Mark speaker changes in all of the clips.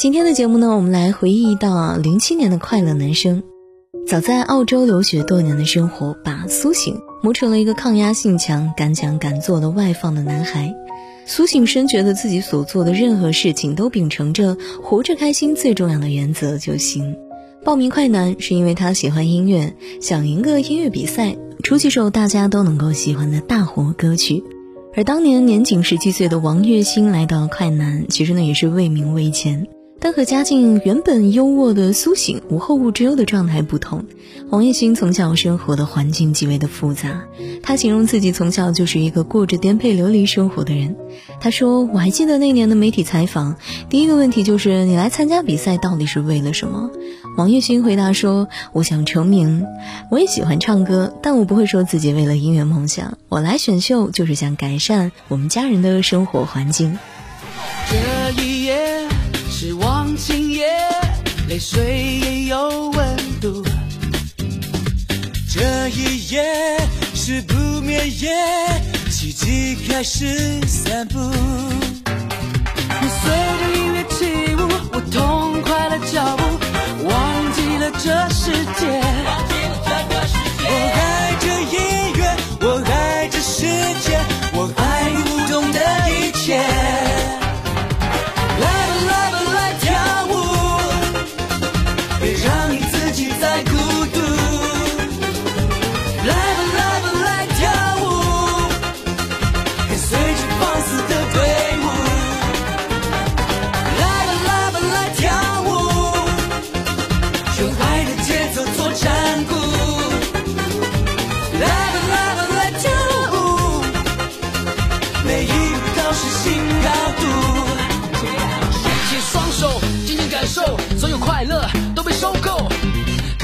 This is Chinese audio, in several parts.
Speaker 1: 今天的节目呢，我们来回忆到零七年的快乐男生。早在澳洲留学多年的生活，把苏醒磨成了一个抗压性强、敢讲敢做的外放的男孩。苏醒深觉得自己所做的任何事情都秉承着活着开心最重要的原则就行。报名快男是因为他喜欢音乐，想赢个音乐比赛，出几首大家都能够喜欢的大火歌曲。而当年年仅十七岁的王栎鑫来到快男，其实呢也是为名为钱。但和家境原本优渥的苏醒无后顾之忧的状态不同，王栎鑫从小生活的环境极为的复杂。他形容自己从小就是一个过着颠沛流离生活的人。他说：“我还记得那年的媒体采访，第一个问题就是你来参加比赛到底是为了什么？”王栎鑫回答说：“我想成名，我也喜欢唱歌，但我不会说自己为了音乐梦想。我来选秀就是想改善我们家人的生活环境。”
Speaker 2: 水也有温度。这一夜是不眠夜，奇迹开始散步。你随着音乐起舞，我痛快了脚步，忘记了这世界。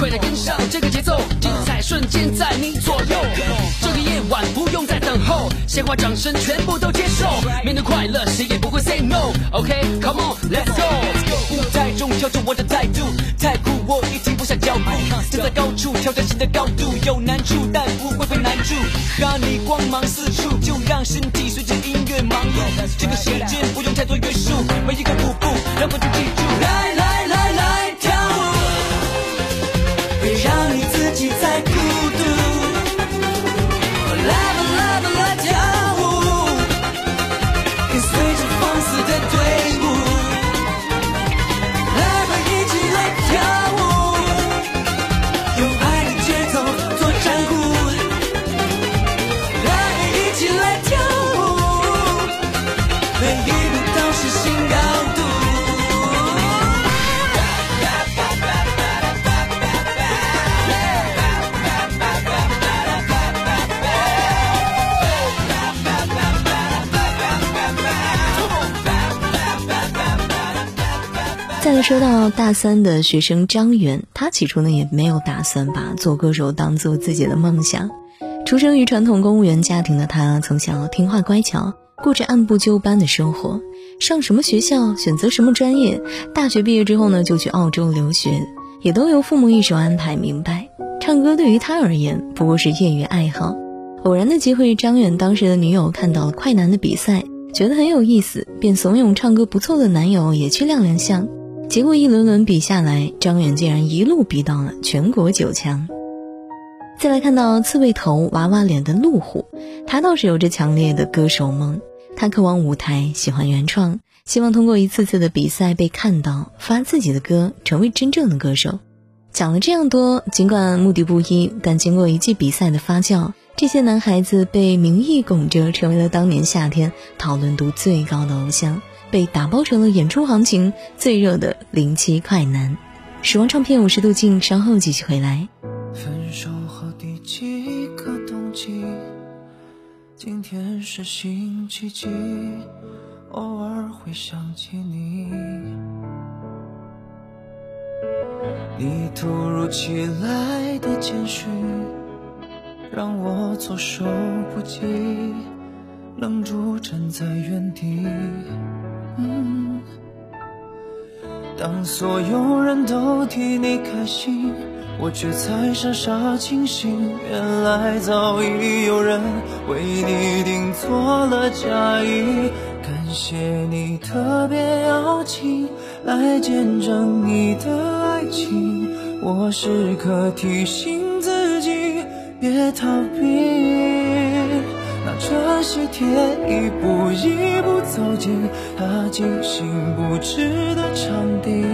Speaker 2: 为了跟上这个节奏，精彩瞬间在你左右。这个夜晚不用再等候，鲜花掌声全部都接受。面对快乐，谁也不会 say no。OK，come on，let's go。舞台中跳着我的态度，太酷，我已停不下脚步。站在高处，挑战新的高度，有难处但不会被难住。哈你光芒四处，就让身体随着音乐忙碌。这个时间不用太多约束，每一个舞步让观众记住。别让你自己
Speaker 1: 再哭。再来说到大三的学生张远，他起初呢也没有打算把做歌手当做自己的梦想。出生于传统公务员家庭的他，从小听话乖巧，过着按部就班的生活。上什么学校，选择什么专业，大学毕业之后呢就去澳洲留学，也都由父母一手安排明白。唱歌对于他而言不过是业余爱好。偶然的机会，张远当时的女友看到了快男的比赛，觉得很有意思，便怂恿唱歌不错的男友也去亮亮相。结果一轮轮比下来，张远竟然一路比到了全国九强。再来看到刺猬头娃娃脸的路虎，他倒是有着强烈的歌手梦，他渴望舞台，喜欢原创，希望通过一次次的比赛被看到，发自己的歌，成为真正的歌手。讲了这样多，尽管目的不一，但经过一季比赛的发酵，这些男孩子被名义拱着，成为了当年夏天讨论度最高的偶像。被打包成了演出行情最热的零七快男，时光唱片五十度镜，稍后继续回来。
Speaker 2: 分手后第几个冬季？今天是星期几？偶尔会想起你。
Speaker 3: 你突如其来的简讯，让我措手不及，愣住站在原地。当所有人都替你开心，我却才傻傻清醒。原来早已有人为你订做了嫁衣。感谢你特别邀请来见证你的爱情，我时刻提醒自己别逃避。拿着喜帖一步一步走进他精心布置的场地，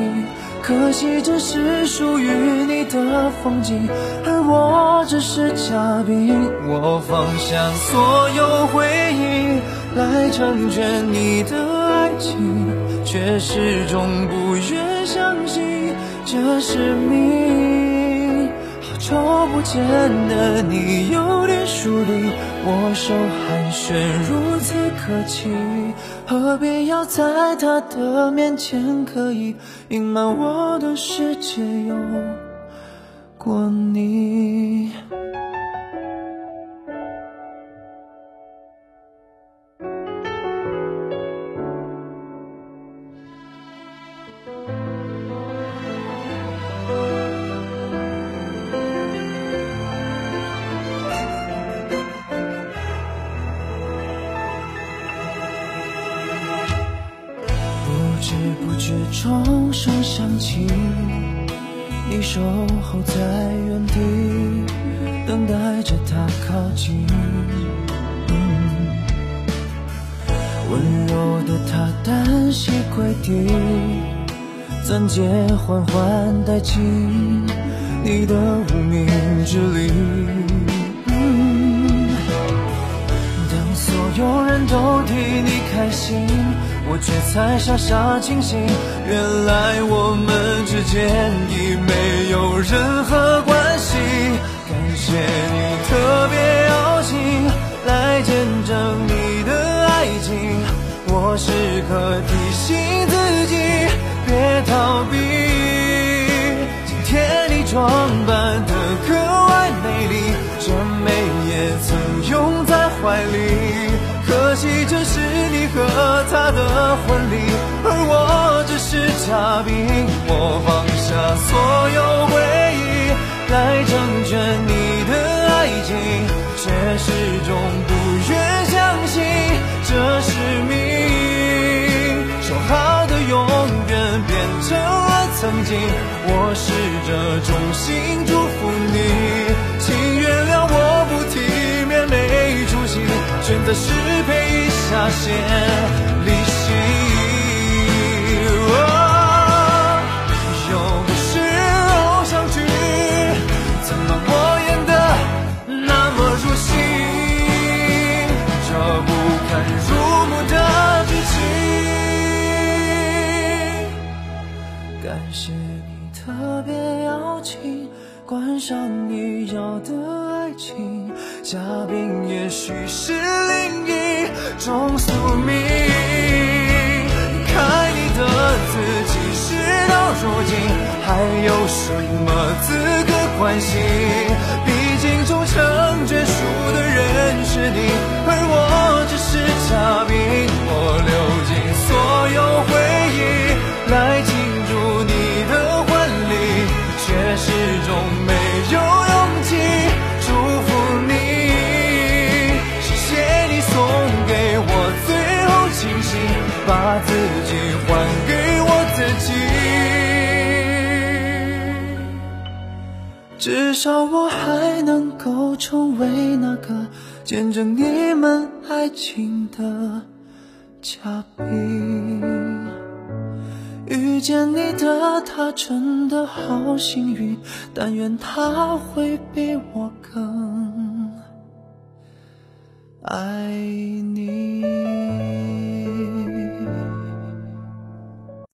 Speaker 3: 可惜这是属于你的风景，而我只是嘉宾。我放下所有回忆来成全你的爱情，却始终不愿相信这是命。瞅不见的你有点疏离。握手寒暄如此客气，何必要在他的面前刻意隐瞒我的世界有过你？不知不觉钟声响起，你守候在原地，等待着他靠近。温柔的他单膝跪地，钻戒缓缓戴进你的无名指里。当所有人都替你开心。我却才傻傻清醒，原来我们之间已没有任何关系。感谢你特别邀请来见证你的爱情，我时刻提醒自己别逃避。今天你装扮得格外美丽，这美也曾拥在怀里。可惜这是和他的婚礼，而我只是嘉宾。我放下所有回忆来成全你的爱情，却始终不愿相信这是命。说好的永远变成了曾经，我试着衷心祝福你，请原谅我不体面没出息，选择失。下线离席，又不是偶像剧，怎么我演的那么入戏？这不堪入目的剧情，感谢你特别邀请，观赏你要的爱情，嘉宾也许是另一。种宿命，看你的自己，事到如今还有什么资格关心？把自己还给我自己，至少我还能够成为那个见证你们爱情的嘉宾。遇见你的他真的好幸运，但愿他会比我更爱你。